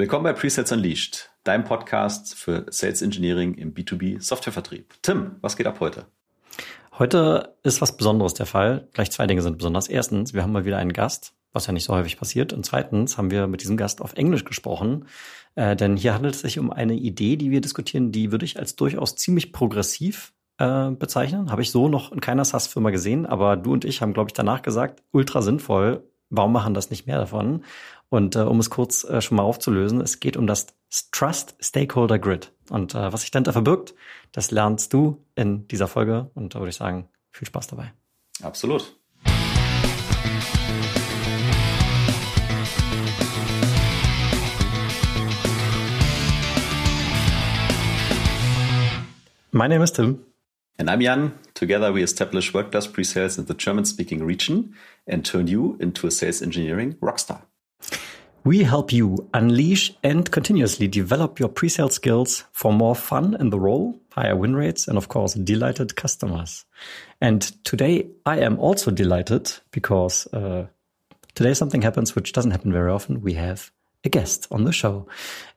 Willkommen bei Presets Unleashed, deinem Podcast für Sales Engineering im B2B Softwarevertrieb. Tim, was geht ab heute? Heute ist was Besonderes der Fall. Gleich zwei Dinge sind besonders. Erstens, wir haben mal wieder einen Gast, was ja nicht so häufig passiert. Und zweitens haben wir mit diesem Gast auf Englisch gesprochen. Äh, denn hier handelt es sich um eine Idee, die wir diskutieren, die würde ich als durchaus ziemlich progressiv äh, bezeichnen. Habe ich so noch in keiner SaaS-Firma gesehen, aber du und ich haben, glaube ich, danach gesagt, ultra sinnvoll. Warum machen das nicht mehr davon? Und äh, um es kurz äh, schon mal aufzulösen, es geht um das Trust Stakeholder Grid. Und äh, was sich dahinter verbirgt, das lernst du in dieser Folge. Und da würde ich sagen, viel Spaß dabei. Absolut. My name is Tim. And I'm Jan. Together we establish Workplace pre-sales in the German-speaking region and turn you into a sales engineering rockstar. We help you unleash and continuously develop your pre-sale skills for more fun in the role, higher win rates, and of course, delighted customers. And today I am also delighted because uh, today something happens which doesn't happen very often. We have a guest on the show.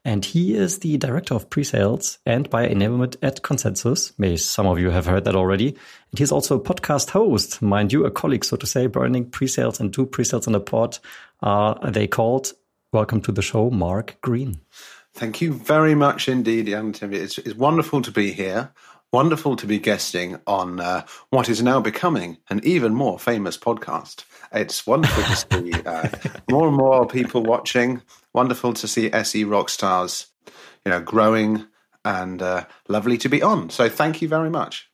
And he is the director of pre-sales and buyer enablement at Consensus. May some of you have heard that already. And he's also a podcast host, mind you, a colleague, so to say, burning pre-sales and two pre-sales on a pod. Are they called Welcome to the show, Mark Green. Thank you very much indeed, Jan Tim. It's, it's wonderful to be here. Wonderful to be guesting on uh, what is now becoming an even more famous podcast. It's wonderful to see uh, more and more people watching. Wonderful to see SE rock stars, you know, growing and uh, lovely to be on. So thank you very much.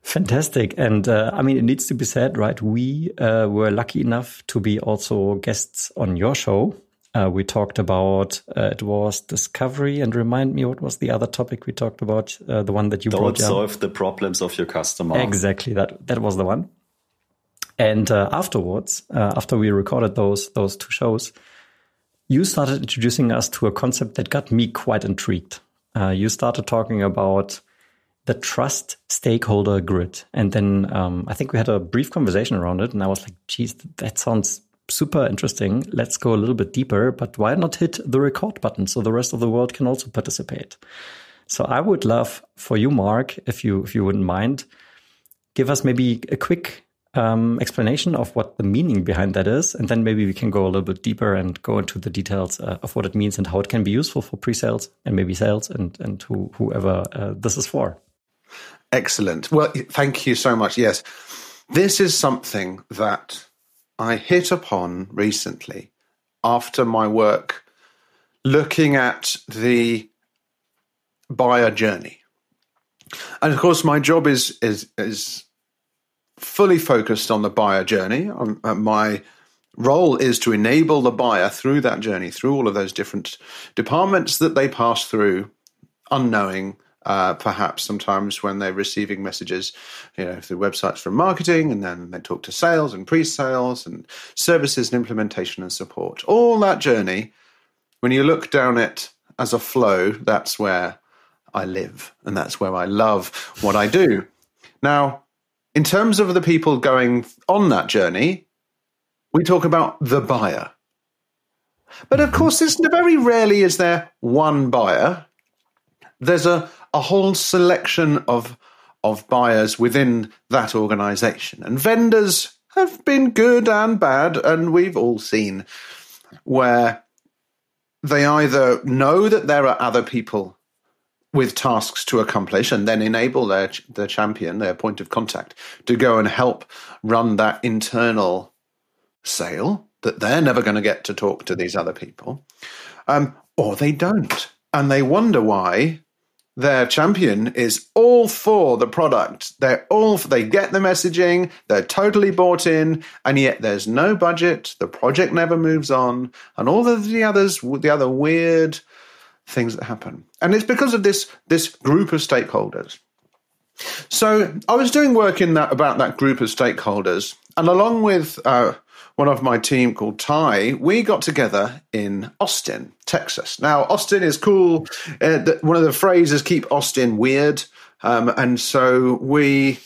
Fantastic. And uh, I mean, it needs to be said, right? We uh, were lucky enough to be also guests on your show. Uh, we talked about uh, it was discovery, and remind me what was the other topic we talked about? Uh, the one that you Don't solve the problems of your customer. Exactly that. That was the one. And uh, afterwards, uh, after we recorded those those two shows, you started introducing us to a concept that got me quite intrigued. Uh, you started talking about the trust stakeholder grid, and then um, I think we had a brief conversation around it, and I was like, "Geez, that sounds super interesting. Let's go a little bit deeper, but why not hit the record button so the rest of the world can also participate? So I would love for you, Mark, if you if you wouldn't mind, give us maybe a quick um, explanation of what the meaning behind that is, and then maybe we can go a little bit deeper and go into the details uh, of what it means and how it can be useful for pre-sales and maybe sales and and who, whoever uh, this is for. Excellent. Well, thank you so much. Yes, this is something that I hit upon recently after my work looking at the buyer journey. And of course, my job is is is fully focused on the buyer journey. Um, uh, my role is to enable the buyer through that journey, through all of those different departments that they pass through, unknowing uh, perhaps sometimes when they're receiving messages, you know, through websites from marketing, and then they talk to sales and pre-sales and services and implementation and support. All that journey, when you look down it as a flow, that's where I live, and that's where I love what I do. Now, in terms of the people going on that journey, we talk about the buyer. But of course, there's very rarely is there one buyer. There's a a whole selection of of buyers within that organization. And vendors have been good and bad, and we've all seen where they either know that there are other people with tasks to accomplish and then enable their their champion, their point of contact, to go and help run that internal sale that they're never going to get to talk to these other people, um, or they don't, and they wonder why their champion is all for the product. They're all for, they get the messaging, they're totally bought in, and yet there's no budget. The project never moves on, and all of the others, the other weird things that happen. And it's because of this this group of stakeholders. So I was doing work in that about that group of stakeholders, and along with uh, one of my team called Ty, we got together in Austin, Texas. Now, Austin is cool. Uh, the, one of the phrases keep Austin weird. Um, and so we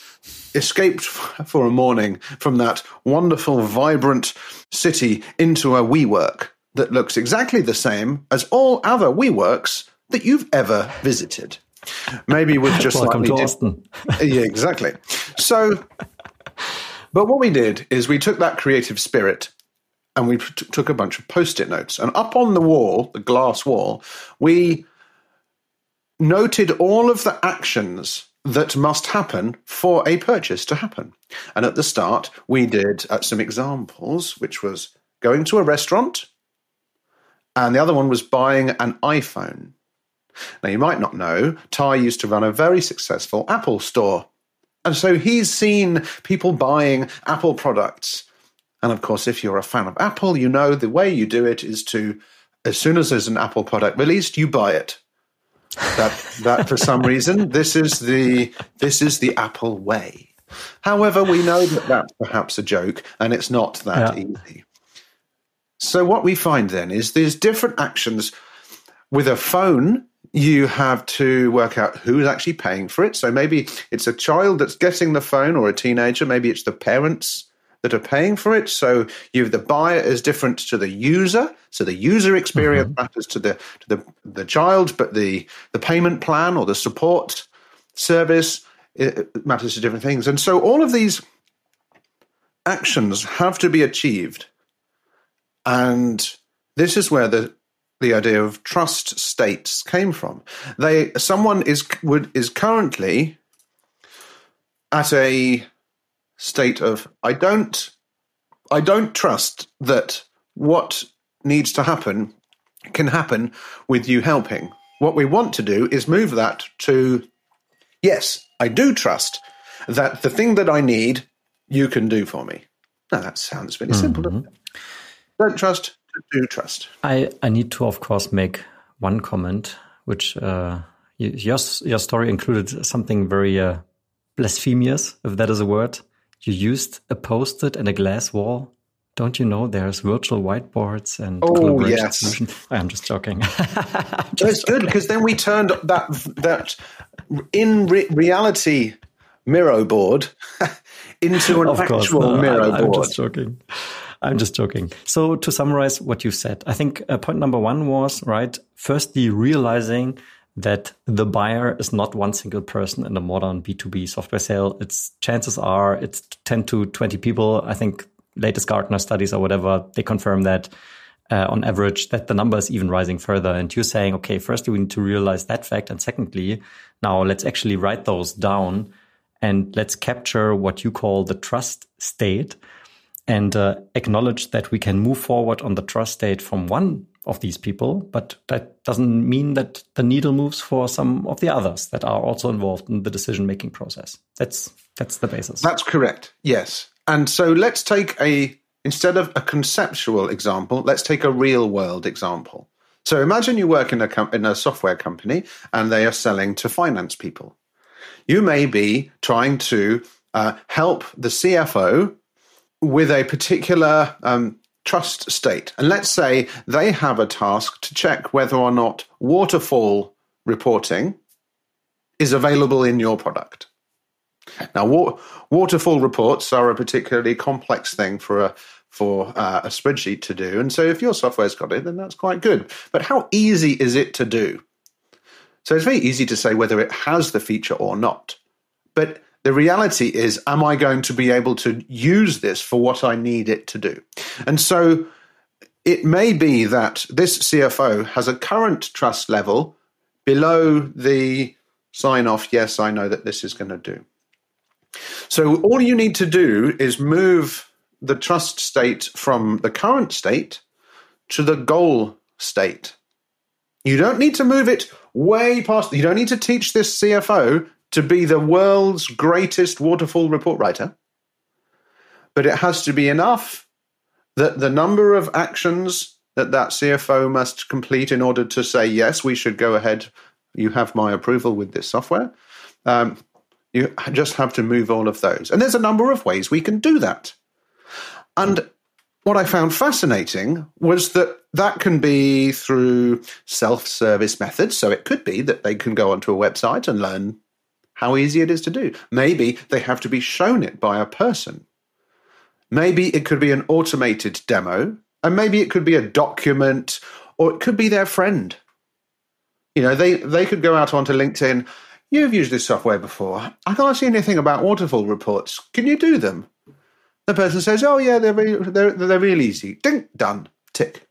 escaped for a morning from that wonderful, vibrant city into a WeWork that looks exactly the same as all other WeWorks that you've ever visited. Maybe with just Welcome slightly to di- Austin. yeah, exactly. So, but what we did is we took that creative spirit and we t- took a bunch of post-it notes, and up on the wall, the glass wall, we noted all of the actions that must happen for a purchase to happen. And at the start, we did uh, some examples, which was going to a restaurant, and the other one was buying an iPhone. Now, you might not know, Ty used to run a very successful Apple store. And so he's seen people buying Apple products. And of course, if you're a fan of Apple, you know the way you do it is to, as soon as there's an Apple product released, you buy it. That, that for some reason, this is the this is the Apple way. However, we know that that's perhaps a joke, and it's not that Yeah. easy. So what we find then is there's different actions with a phone you have to work out who's actually paying for it. So maybe it's a child that's getting the phone or a teenager. Maybe it's the parents that are paying for it. So you the buyer is different to the user. So the user experience mm-hmm. matters to the to the the child but the the payment plan or the support service matters to different things. And so all of these actions have to be achieved. And this is where the the idea of trust states came from. They someone is would is currently at a state of I don't I don't trust that what needs to happen can happen with you helping. What we want to do is move that to yes, I do trust that the thing that I need you can do for me. Now that sounds really simple. Doesn't mm-hmm. it? Don't trust, do you trust. I, I need to, of course, make one comment, which uh, your, your story included something very uh, blasphemous, if that is a word. You used a post it and a glass wall. Don't you know there's virtual whiteboards and Oh, collaboration yes. I'm just joking. That's good because then we turned that that in re- reality Miro board into an of course, actual no, Miro I, I'm board. just joking. I'm just joking. So to summarize what you said, I think uh, point number one was right. Firstly, realizing that the buyer is not one single person in a modern B2B software sale. It's chances are it's 10 to 20 people. I think latest Gartner studies or whatever, they confirm that uh, on average that the number is even rising further. And you're saying, okay, firstly, we need to realize that fact. And secondly, now let's actually write those down and let's capture what you call the trust state and uh, acknowledge that we can move forward on the trust state from one of these people, but that doesn't mean that the needle moves for some of the others that are also involved in the decision making process. That's that's the basis. That's correct. Yes. And so let's take a instead of a conceptual example, let's take a real world example. So imagine you work in a com- in a software company and they are selling to finance people. You may be trying to uh, help the CFO with a particular um, trust state. And let's say they have a task to check whether or not waterfall reporting is available in your product. Now, wa- waterfall reports are a particularly complex thing for a for uh, a spreadsheet to do, and so if your software's got it, then that's quite good. But how easy is it to do? So it's very easy to say whether it has the feature or not. But the reality is, am I going to be able to use this for what I need it to do? And so it may be that this CFO has a current trust level below the sign off, yes, I know that this is going to do. So all you need to do is move the trust state from the current state to the goal state. You don't need to move it way past. You don't need to teach this CFO to be the world's greatest waterfall report writer. But it has to be enough that the number of actions that that CFO must complete in order to say, yes, we should go ahead. You have my approval with this software. Um, you just have to move all of those. And there's a number of ways we can do that. And what I found fascinating was that that can be through self service methods. So it could be that they can go onto a website and learn how easy it is to do. Maybe they have to be shown it by a person. Maybe it could be an automated demo And maybe it could be a document or it could be their friend. You know, they, they could go out onto LinkedIn. You've used this software before. I can't see anything about waterfall reports. Can you do them? The person says, "Oh yeah, they're really, they're they're real easy." Ding, done, tick.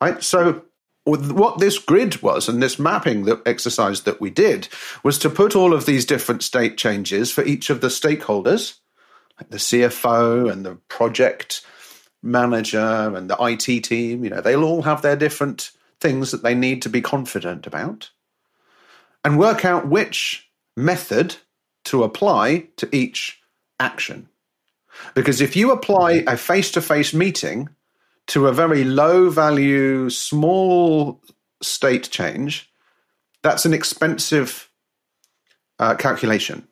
Right. So what this grid was and this mapping that exercise that we did was to put all of these different state changes for each of the stakeholders, like the CFO and the project manager and the IT team. You know, they'll all have their different things that they need to be confident about, and work out which method to apply to each action. Because if you apply a face to face meeting to a very low value, small state change, that's an expensive uh, calculation.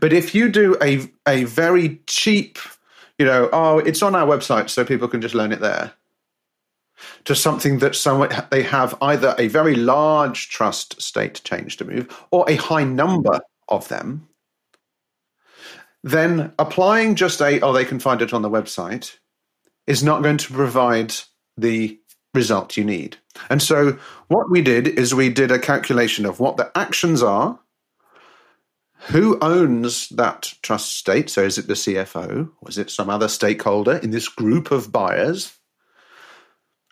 But if you do a, a very cheap, you know, oh, it's on our website, so people can just learn it there, to something that somewhat they have either a very large trust state change to move or a high number of them, then applying just a, oh, they can find it on the website is not going to provide the result you need. And so what we did is we did a calculation of what the actions are, who owns that trust state. So is it the CFO? Is it some other stakeholder in this group of buyers?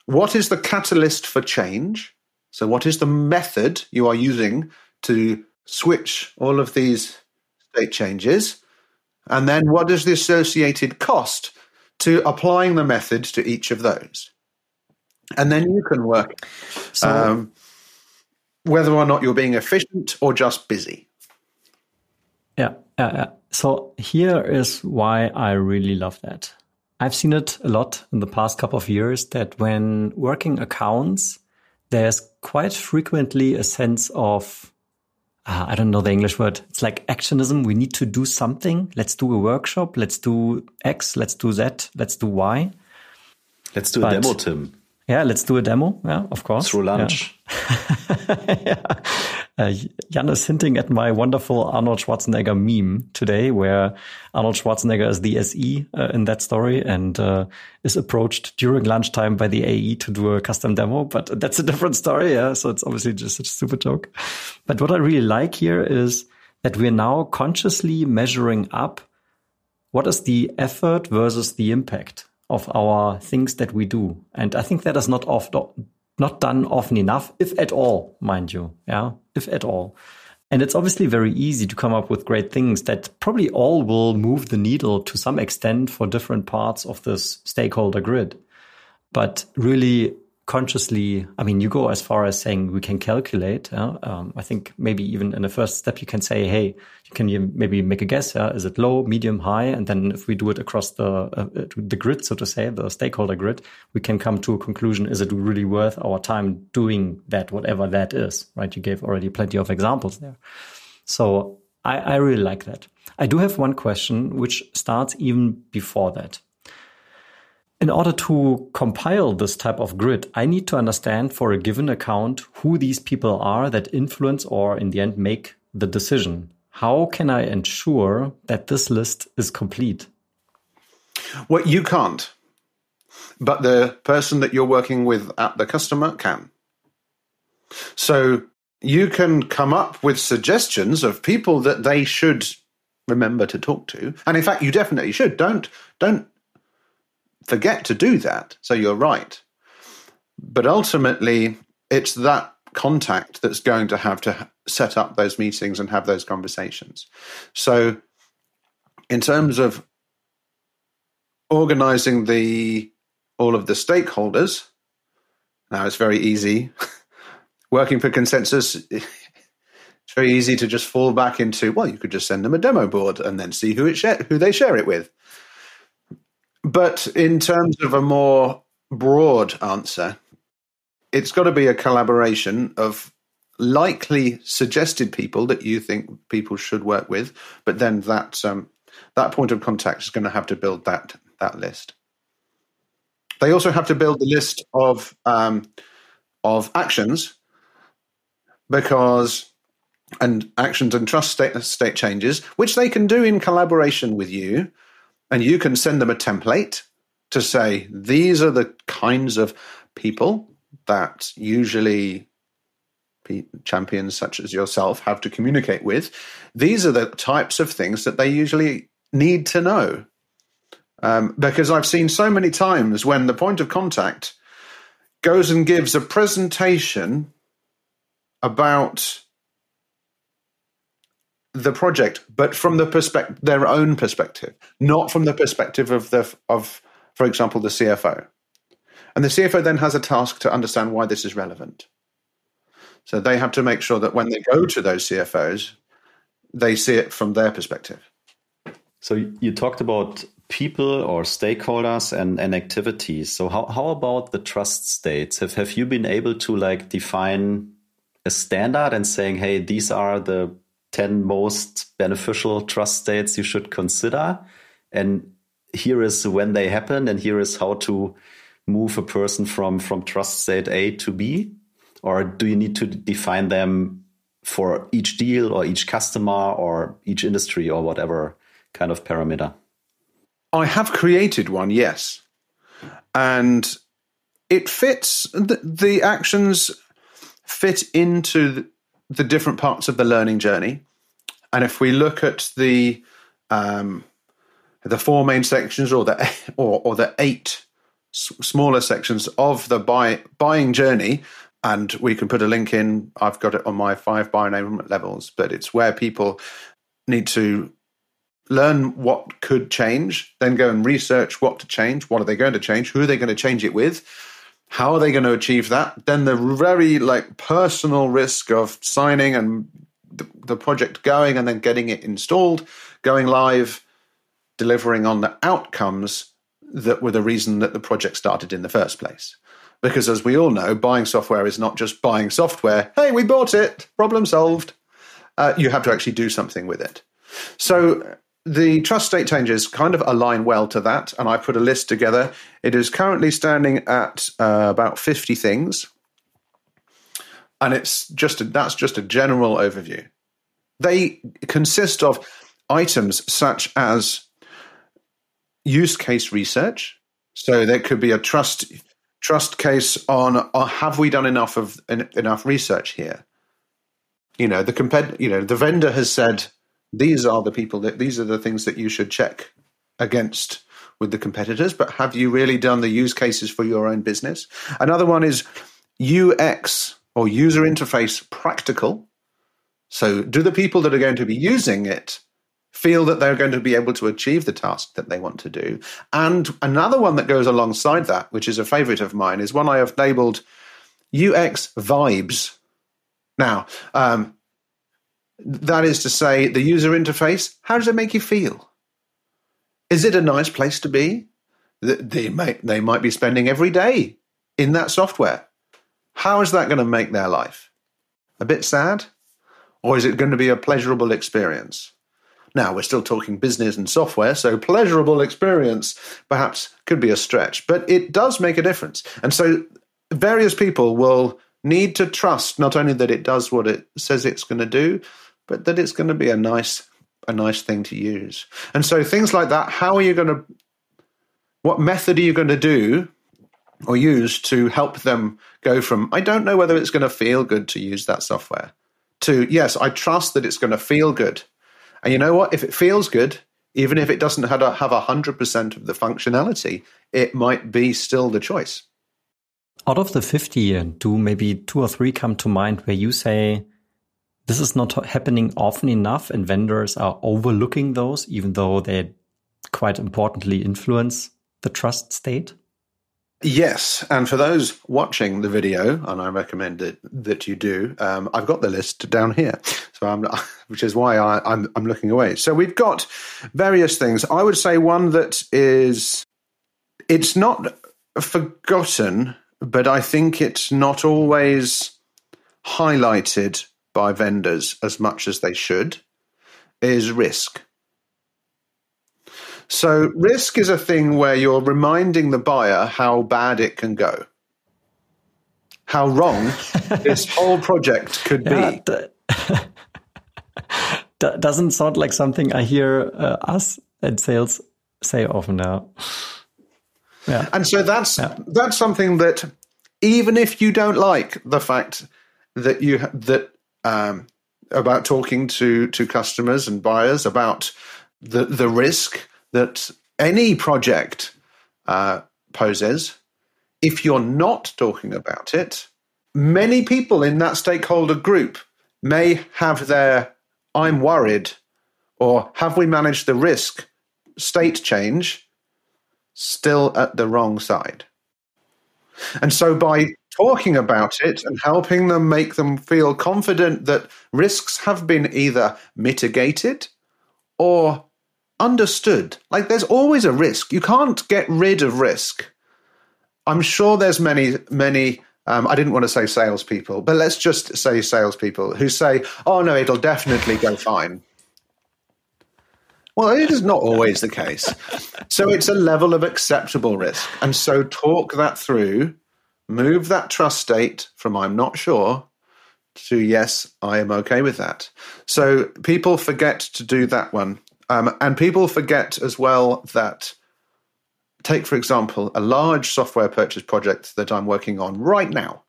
What is the catalyst for change? So, what is the method you are using to switch all of these state changes? And then what is the associated cost to applying the method to each of those? And then you can work so, um, whether or not you're being efficient or just busy. Yeah, yeah, yeah. So here is why I really love that. I've seen it a lot in the past couple of years that when working accounts, there's quite frequently a sense of uh, I don't know the English word. It's like actionism. We need to do something. Let's do a workshop. Let's do X. Let's do Z. Let's do Y. Let's do but, a demo, Tim. Yeah, let's do a demo. Yeah, of course. Through lunch. Yeah. yeah. Uh, Jan is hinting at my wonderful Arnold Schwarzenegger meme today, where Arnold Schwarzenegger is the SE uh, in that story and uh, is approached during lunchtime by the AE to do a custom demo. But that's a different story. Yeah. So it's obviously just a stupid joke. But what I really like here is that we're now consciously measuring up what is the effort versus the impact of our things that we do. And I think that is not often, not done often enough, if at all, mind you. Yeah. If at all. And it's obviously very easy to come up with great things that probably all will move the needle to some extent for different parts of this stakeholder grid. But really consciously, I mean, you go as far as saying we can calculate. Um, I think maybe even in the first step, you can say, hey, you can maybe make a guess. Is it low, medium, high? And then if we do it across the uh, the grid, so to say, the stakeholder grid, we can come to a conclusion: is it really worth our time doing that, whatever that is? Right? You gave already plenty of examples there. So I, I really like that. I do have one question, which starts even before that in order to compile this type of grid, I need to understand for a given account who these people are that influence or in the end make the decision. How can I ensure that this list is complete? Well, you can't, but the person that you're working with at the customer can. So you can come up with suggestions of people that they should remember to talk to. And in fact, you definitely should. Don't don't forget to do that. So you're right. But ultimately, it's that contact that's going to have to set up those meetings and have those conversations. So, in terms of organizing the all of the stakeholders, now it's very easy. Working for consensus, it's very easy to just fall back into. Well, you could just send them a demo board and then see who it share, who they share it with. But in terms of a more broad answer, it's got to be a collaboration of likely suggested people that you think people should work with, but then that um, that point of contact is going to have to build that that list. They also have to build the list of um, of actions because and actions and trust state, state changes, which they can do in collaboration with you and you can send them a template to say these are the kinds of people that usually champions such as yourself have to communicate with. These are the types of things that they usually need to know. Um, because I've seen so many times when the point of contact goes and gives a presentation about the project, but from the perspective, their own perspective, not from the perspective of the of, for example, the CFO. And the CFO then has a task to understand why this is relevant. So they have to make sure that when they go to those CFOs, they see it from their perspective. So you talked about people or stakeholders and, and activities. So how, how about the trust states? Have have you been able to like define a standard and saying, hey, these are the 10 most beneficial trust states you should consider? And here is when they happen, and here is how to move a person from, from trust state A to B? Or do you need to define them for each deal or each customer or each industry or whatever kind of parameter? I have created one, yes. And it fits, the, the actions fit into the different parts of the learning journey. And if we look at the um, the four main sections or the or, or the eight s- smaller sections of the buy, buying journey, and we can put a link in. I've got it on my five buy enablement levels, but it's where people need to learn what could change, then go and research what to change. What are they going to change? Who are they going to change it with? How are they going to achieve that? Then the very like personal risk of signing and the, the project going and then getting it installed, going live, delivering on the outcomes that were the reason that the project started in the first place. Because as we all know, buying software is not just buying software. Hey, we bought it, problem solved. Uh, you have to actually do something with it. So the trust state changes kind of align well to that, and I put a list together. It is currently standing at uh, about 50 things, and it's just a, that's just a general overview. They consist of items such as use case research. So there could be a trust trust case on uh, have we done enough of enough research here? You know, the compet- you know, the vendor has said these are the people that these are the things that you should check against with the competitors, but have you really done the use cases for your own business? Another one is UX or user interface practical. So, do the people that are going to be using it feel that they're going to be able to achieve the task that they want to do? And another one that goes alongside that, which is a favorite of mine, is one I have labeled UX vibes. Now, um, that is to say, the user interface, how does it make you feel? Is it a nice place to be? They might, they might be spending every day in that software. How is that going to make their life? A bit sad? Or is it going to be a pleasurable experience? Now, we're still talking business and software, so pleasurable experience perhaps could be a stretch, but it does make a difference. And so various people will need to trust not only that it does what it says it's going to do, but that it's going to be a nice a nice thing to use. And so things like that, how are you going to what method are you going to do or use to help them go from I don't know whether it's going to feel good to use that software to yes, I trust that it's going to feel good. And you know what? If it feels good, even if it doesn't have a, have 100% of the functionality, it might be still the choice. Out of the 50, do maybe two or three come to mind where you say, this is not happening often enough, and vendors are overlooking those, even though they quite importantly influence the trust state. Yes, and for those watching the video, and I recommend it, that you do, um, I've got the list down here, so I'm, which is why I, I'm, I'm looking away. So we've got various things. I would say one that is, it's not forgotten, but I think it's not always highlighted by vendors as much as they should is risk. So, risk is a thing where you're reminding the buyer how bad it can go, how wrong this whole project could yeah, be. doesn't sound like something I hear uh, us at sales say often now. Yeah. And so that's yeah. that's something that even if you don't like the fact that you that um, about talking to to customers and buyers about the the risk that any project uh, poses, if you're not talking about it, many people in that stakeholder group may have their "I'm worried" or "Have we managed the risk?" state change still at the wrong side. And so by talking about it and helping them make them feel confident that risks have been either mitigated or understood. Like there's always a risk. You can't get rid of risk. I'm sure there's many, many. Um, I didn't want to say salespeople, but let's just say salespeople who say, "Oh no, it'll definitely go fine." Well, it is not always the case. So it's a level of acceptable risk, and so talk that through move that trust state from I'm not sure to yes, I am okay with that. So people forget to do that one. Um, and people forget as well that, take for example, a large software purchase project that I'm working on right now.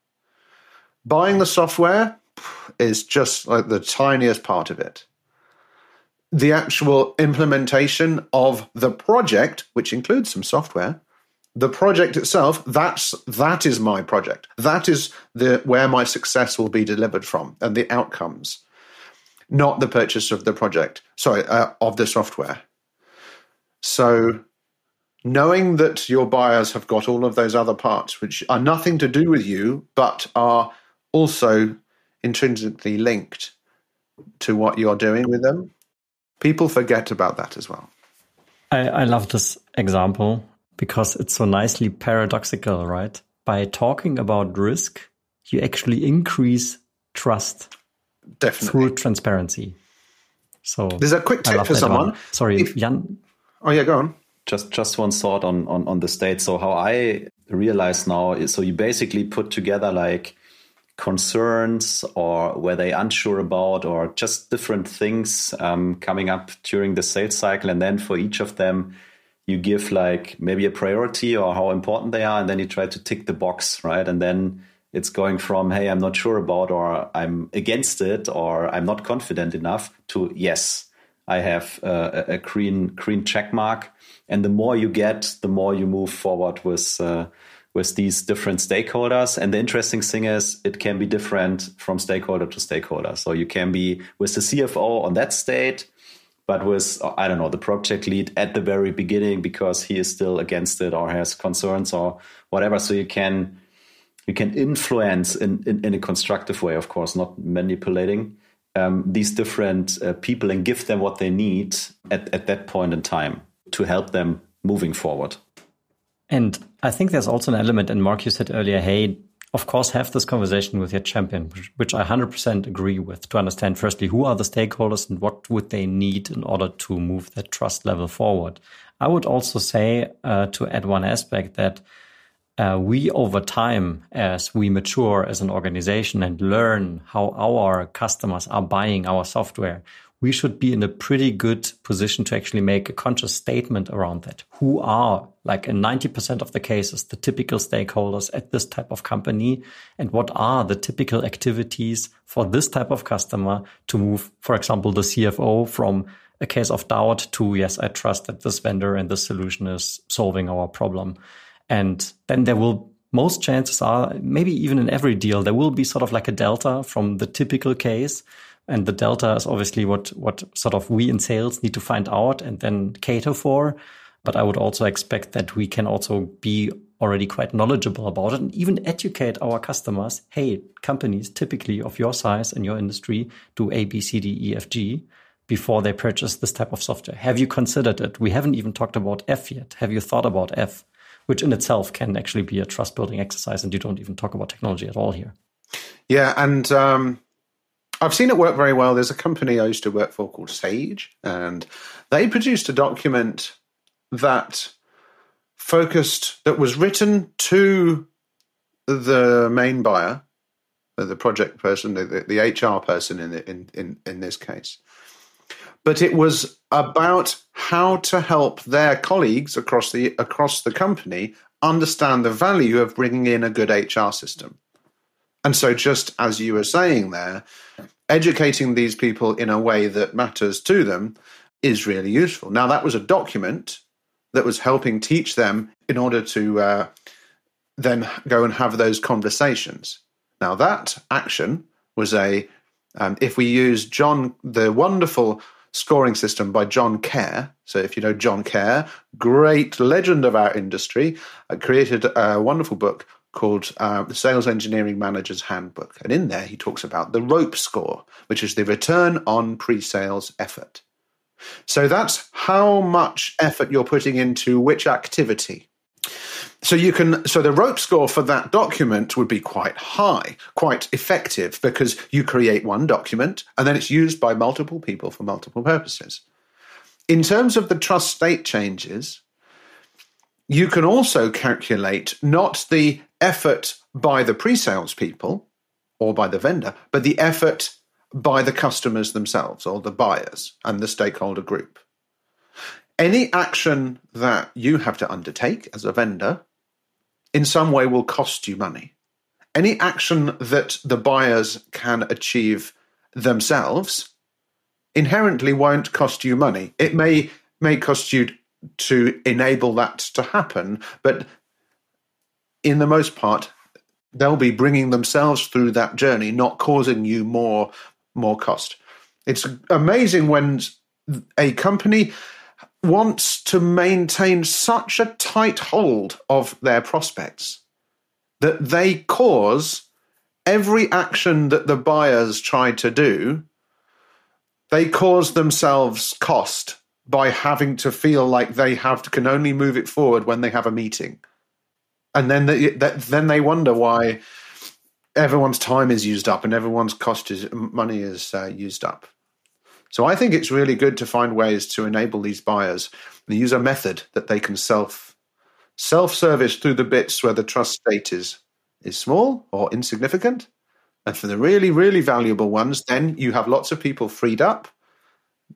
Buying the software is just like the tiniest part of it. The actual implementation of the project, which includes some software, the project itself that's that is my project. That is the where my success will be delivered from and the outcomes not the purchase of the project sorry uh, of the software. So knowing that your buyers have got all of those other parts which are nothing to do with you but are also intrinsically linked to what you're doing with them people forget about that as well. I, I love this example because it's so nicely paradoxical, right? By talking about risk, you actually increase trust Definitely. through transparency. So there's a quick tip for someone. One. Sorry, if, Jan. Oh yeah, go on. Just just one thought on, on on the state. So how I realize now is so you basically put together like concerns or were they unsure about or just different things um, coming up during the sales cycle and then for each of them you give like maybe a priority or how important they are, and then you try to tick the box, right? And then it's going from, hey, I'm not sure about, or I'm against it, or I'm not confident enough, to yes, I have uh, a green green check mark. And the more you get, the more you move forward with uh, with these different stakeholders. And the interesting thing is, it can be different from stakeholder to stakeholder. So you can be with the CFO on that state but with I don't know the project lead at the very beginning because he is still against it or has concerns or whatever. So you can you can influence in, in, in a constructive way, of course, not manipulating um, these different uh, people and give them what they need at, at that point in time to help them moving forward. And I think there's also an element, and Mark, you said earlier, hey, of course, have this conversation with your champion, which I 100% agree with to understand firstly, who are the stakeholders and what would they need in order to move that trust level forward. I would also say, uh, to add one aspect that uh, we over time, as we mature as an organization and learn how our customers are buying our software, we should be in a pretty good position to actually make a conscious statement around that. Who are, like in 90% of the cases, the typical stakeholders at this type of company? And what are the typical activities for this type of customer to move, for example, the CFO from a case of doubt to, yes, I trust that this vendor and this solution is solving our problem. And then there will most chances are maybe even in every deal, there will be sort of like a delta from the typical case and the delta is obviously what what sort of we in sales need to find out and then cater for. But I would also expect that we can also be already quite knowledgeable about it and even educate our customers. Hey, companies typically of your size and your industry do A, B, C, D, E, F, G before they purchase this type of software. Have you considered it? We haven't even talked about F yet. Have you thought about F, which in itself can actually be a trust building exercise, and you don't even talk about technology at all here? Yeah, and um, I've seen it work very well. There's a company I used to work for called Sage, and they produced a document that focused, that was written to the main buyer, uh, the project person, the, the HR person in, in, in, in this case. But it was about how to help their colleagues across the across the company understand the value of bringing in a good HR system. And so, just as you were saying there, educating these people in a way that matters to them is really useful. Now, that was a document that was helping teach them in order to uh, then go and have those conversations. Now, that action was a, um, if we use John, the wonderful scoring system by John Care. So, if you know John Care, great legend of our industry, uh, created a wonderful book called uh, The Sales Engineering Manager's Handbook. And in there, he talks about the ROPE score, which is the return on pre sales effort. So, that's how much effort you're putting into which activity. So you can so the rope score for that document would be quite high, quite effective because you create one document and then it's used by multiple people for multiple purposes. In terms of the trust state changes, you can also calculate not the effort by the pre-sales people or by the vendor, but the effort by the customers themselves or the buyers and the stakeholder group. Any action that you have to undertake as a vendor in some way will cost you money. Any action that the buyers can achieve themselves inherently won't cost you money. It may may cost you to enable that to happen, but in the most part, they'll be bringing themselves through that journey, not causing you more more cost. It's amazing when a company wants to maintain such a tight hold of their prospects that they cause every action that the buyers try to do, they cause themselves cost by having to feel like they have to, can only move it forward when they have a meeting. And then they, then they wonder why everyone's time is used up and everyone's cost is money is uh, used up. So I think it's really good to find ways to enable these buyers and use a method that they can self self service through the bits where the trust state is is small or insignificant. And for the really, really valuable ones, then you have lots of people freed up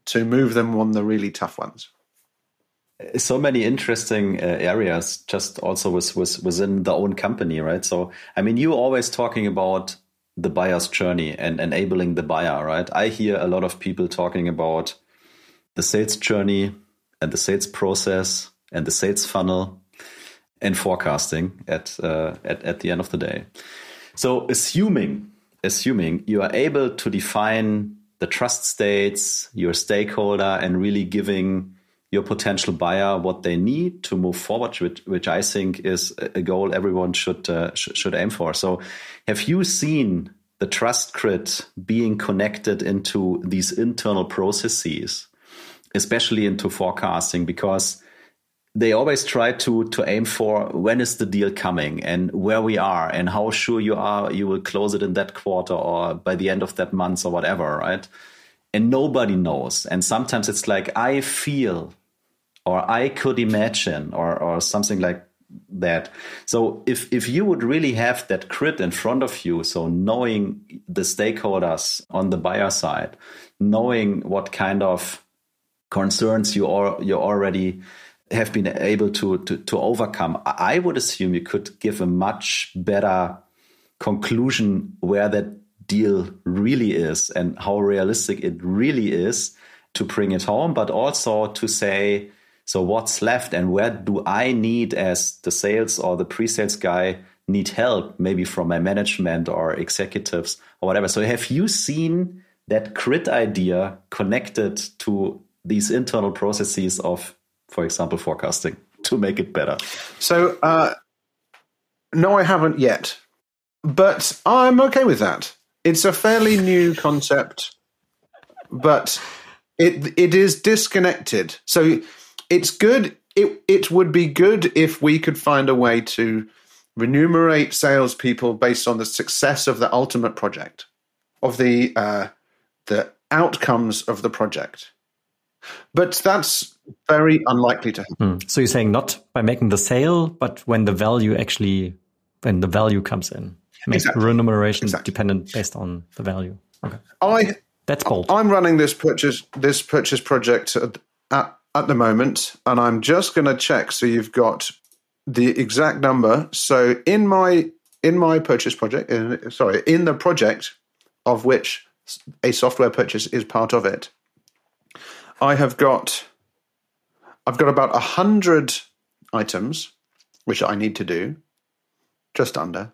to move them on the really tough ones. So many interesting uh, areas, just also with, with, within the own company, right? So, I mean, you always talking about the buyer's journey and enabling the buyer, right? I hear a lot of people talking about the sales journey and the sales process and the sales funnel and forecasting at uh, at, at the end of the day. So assuming assuming you are able to define the trust states, your stakeholder, and really giving your potential buyer what they need to move forward, which, which I think is a goal everyone should uh, sh should aim for. So, have you seen the trust grid being connected into these internal processes, especially into forecasting? Because they always try to to aim for when is the deal coming and where we are and how sure you are you will close it in that quarter or by the end of that month or whatever, right? And nobody knows. And sometimes it's like I feel or I could imagine or or something like that. So if if you would really have that grid in front of you, so knowing the stakeholders on the buyer side, knowing what kind of concerns you are you already have been able to, to to overcome, I would assume you could give a much better conclusion where that deal really is and how realistic it really is to bring it home, but also to say so what's left and where do I need as the sales or the pre-sales guy need help, maybe from my management or executives or whatever. So have you seen that crit idea connected to these internal processes of, for example, forecasting to make it better? So uh, no, I haven't yet, but I'm okay with that. It's a fairly new concept, but it it is disconnected. So it's good. It it would be good if we could find a way to remunerate salespeople based on the success of the ultimate project, of the uh, the outcomes of the project. But that's very unlikely to happen. Mm. So you're saying not by making the sale, but when the value actually when the value comes in, make exactly. remuneration exactly. dependent based on the value. Okay, I that's bold. I'm running this purchase this purchase project at, at at the moment, and I'm just going to check. So you've got the exact number. So in my in my purchase project, in, sorry, in the project of which a software purchase is part of it, I have got I've got about a hundred items which I need to do, just under,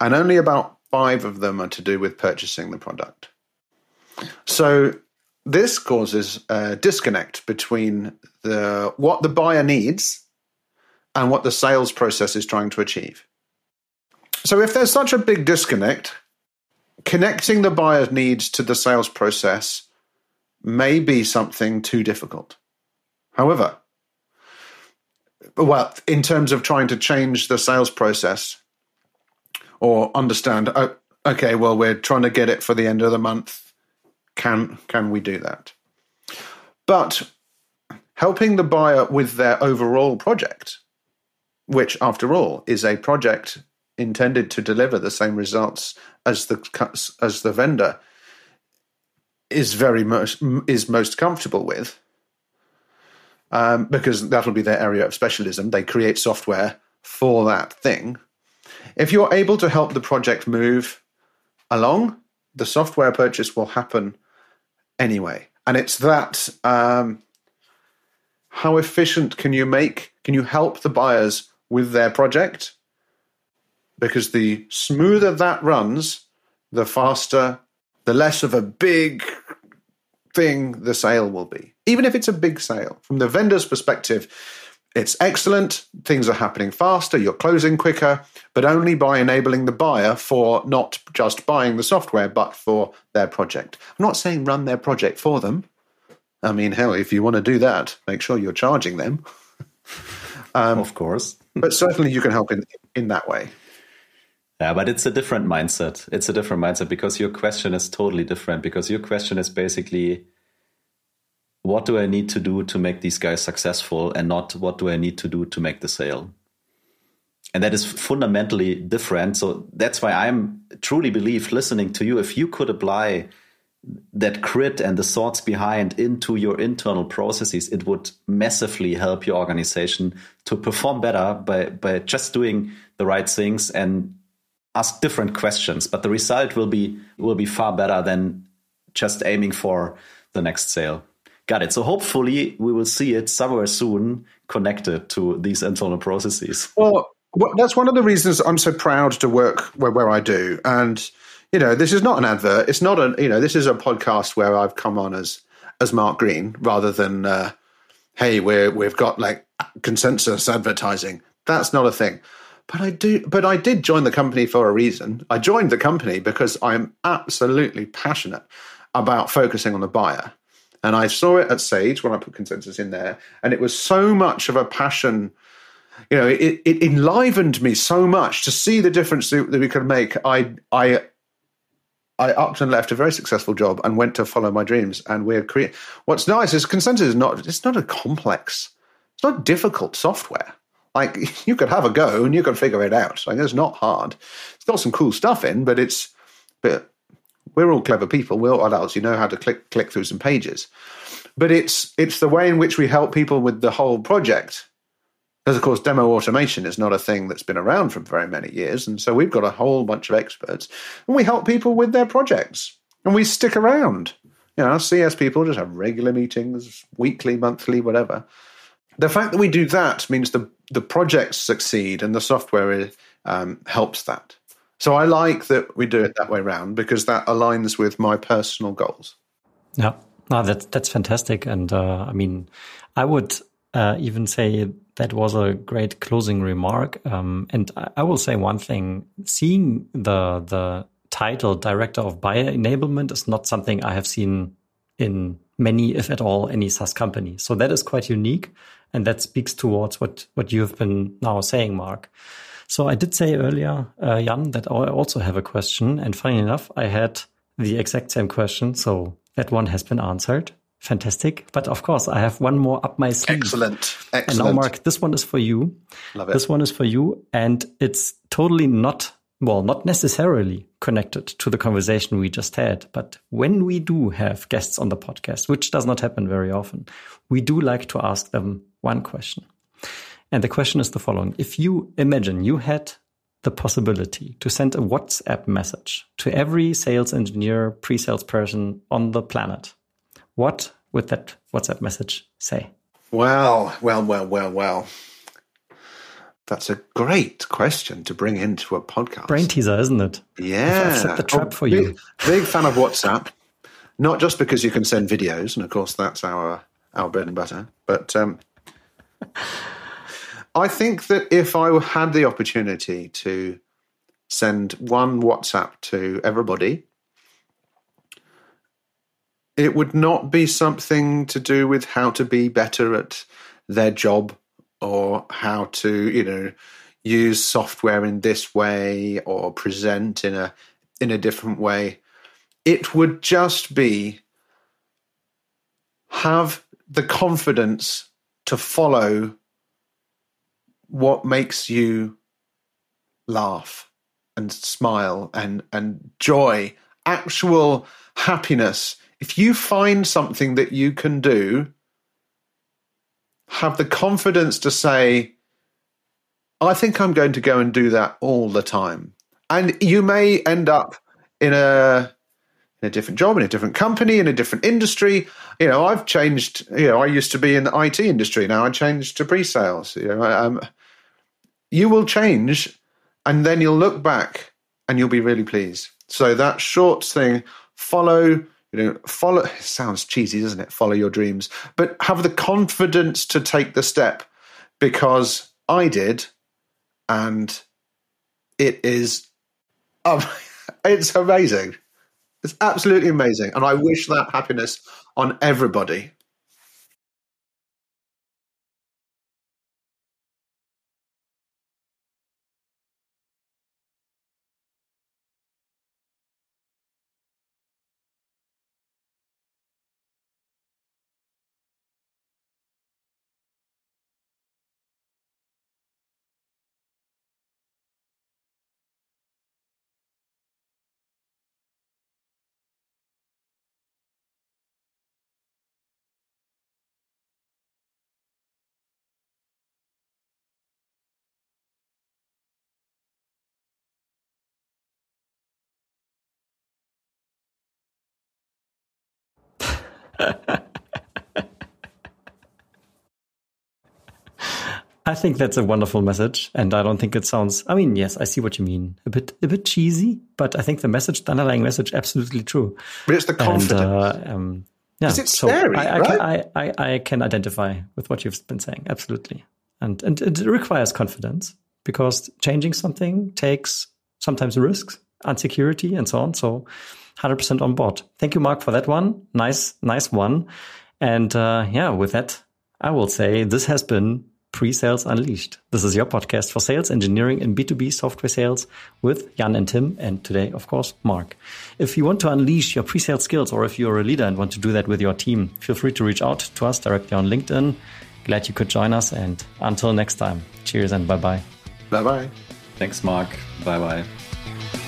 and only about five of them are to do with purchasing the product. So this causes a disconnect between the what the buyer needs and what the sales process is trying to achieve. So if there's such a big disconnect, connecting the buyer's needs to the sales process may be something too difficult. However, well, in terms of trying to change the sales process or understand, oh, okay, well, we're trying to get it for the end of the month. Can can we do that? But helping the buyer with their overall project, which, after all, is a project intended to deliver the same results as the as the vendor is very most is most comfortable with um, because that'll be their area of specialism. They create software for that thing. If you're able to help the project move along, the software purchase will happen anyway. And it's that um, how efficient can you make? Can you help the buyers with their project? Because the smoother that runs, the faster, the less of a big thing the sale will be. Even if it's a big sale, from the vendor's perspective, it's excellent. Things are happening faster. You're closing quicker, but only by enabling the buyer for not just buying the software, but for their project. I'm not saying run their project for them. I mean, hell, if you want to do that, make sure you're charging them. um, of course. but certainly you can help in, in that way. Yeah, but it's a different mindset. It's a different mindset because your question is totally different. Because your question is basically, what do I need to do to make these guys successful, and not what do I need to do to make the sale. And that is fundamentally different. So that's why I'm truly believe listening to you. If you could apply that grid and the thoughts behind into your internal processes, it would massively help your organization to perform better by, by just doing the right things and ask different questions, but the result will be will be far better than just aiming for the next sale. Got it. So hopefully we will see it somewhere soon connected to these internal processes. Well, that's one of the reasons I'm so proud to work where, where I do. And you know, this is not an advert. It's not a you know, this is a podcast where I've come on as as Mark Green rather than uh, hey, we're we've got like consensus advertising. That's not a thing. But I do. But I did join the company for a reason. I joined the company because I'm absolutely passionate about focusing on the buyer. And I saw it at Sage when I put consensus in there, and it was so much of a passion. You know, it, it enlivened me so much to see the difference that we could make. I, I, I upped and left a very successful job and went to follow my dreams. And we're creating. What's nice is consensus is not. It's not a complex. It's not difficult software. Like you could have a go and you could figure it out. Like it's not hard. It's got some cool stuff in, but it's but we're all clever people. We're all adults. You know how to click click through some pages. But it's it's the way in which we help people with the whole project. Because of course, demo automation is not a thing that's been around for very many years, and so we've got a whole bunch of experts, and we help people with their projects, and we stick around. You know, CS people just have regular meetings, weekly, monthly, whatever the fact that we do that means the the projects succeed and the software um, helps that. So I like that we do it that way around because that aligns with my personal goals. Yeah, no, that's that's fantastic, and uh, I mean, I would uh, even say that was a great closing remark. Um, and I, I will say one thing: seeing the the title director of buyer enablement is not something I have seen in many, if at all, any SaaS company. So that is quite unique. And that speaks towards what, what you've been now saying, Mark. So I did say earlier, uh, Jan, that I also have a question. And funny enough, I had the exact same question. So that one has been answered. Fantastic. But of course, I have one more up my sleeve. Excellent. Excellent. And now, Mark, this one is for you. Love it. This one is for you. And it's totally not well, not necessarily connected to the conversation we just had, but when we do have guests on the podcast, which does not happen very often, we do like to ask them one question. And the question is the following. If you imagine you had the possibility to send a WhatsApp message to every sales engineer, pre-sales person on the planet, what would that WhatsApp message say? Well, well, well, well, well. That's a great question to bring into a podcast. Brain teaser, isn't it? Yeah. I've set the trap Oh, for big, you. Big fan of WhatsApp. Not just because you can send videos, and of course that's our our bread and butter, but um, I think that if I had the opportunity to send one WhatsApp to everybody, it would not be something to do with how to be better at their job or how to, you know, use software in this way or present in a in a different way. It would just be have the confidence to follow what makes you laugh and smile and and joy actual happiness? If you find something that you can do have the confidence to say i think i'm going to go and do that all the time. And you may end up in a in a different job in a different company in a different industry. You know i've changed you know i used to be in the IT industry. Now i changed to pre-sales. You know um, you will change and then you'll look back and you'll be really pleased. So that short thing follow you know follow sounds cheesy doesn't it? Follow your dreams. But have the confidence to take the step because i did and it is um, it's amazing. It's absolutely amazing and i wish that happiness on everybody I think that's a wonderful message, and I don't think it sounds. I mean, yes, I see what you mean. A bit, a bit cheesy, but I think the message, the underlying message, absolutely true. but it's the confidence And, uh, um, yeah, it's scary, I, I, right? can, I, I, I can identify with what you've been saying, absolutely. And and it requires confidence because changing something takes sometimes risks, insecurity, and so on. So, hundred percent on board. Thank you, Mark, for that one. Nice, nice one. And uh, yeah, with that, I will say this has been Presales Unleashed. This is your podcast for sales engineering and B2B software sales with Jan and Tim, and today, of course, Mark. If you want to unleash your pre-sales skills or if you're a leader and want to do that with your team, feel free to reach out to us directly on LinkedIn. Glad you could join us, and until next time, cheers and bye bye. bye bye Thanks, Mark. Bye bye.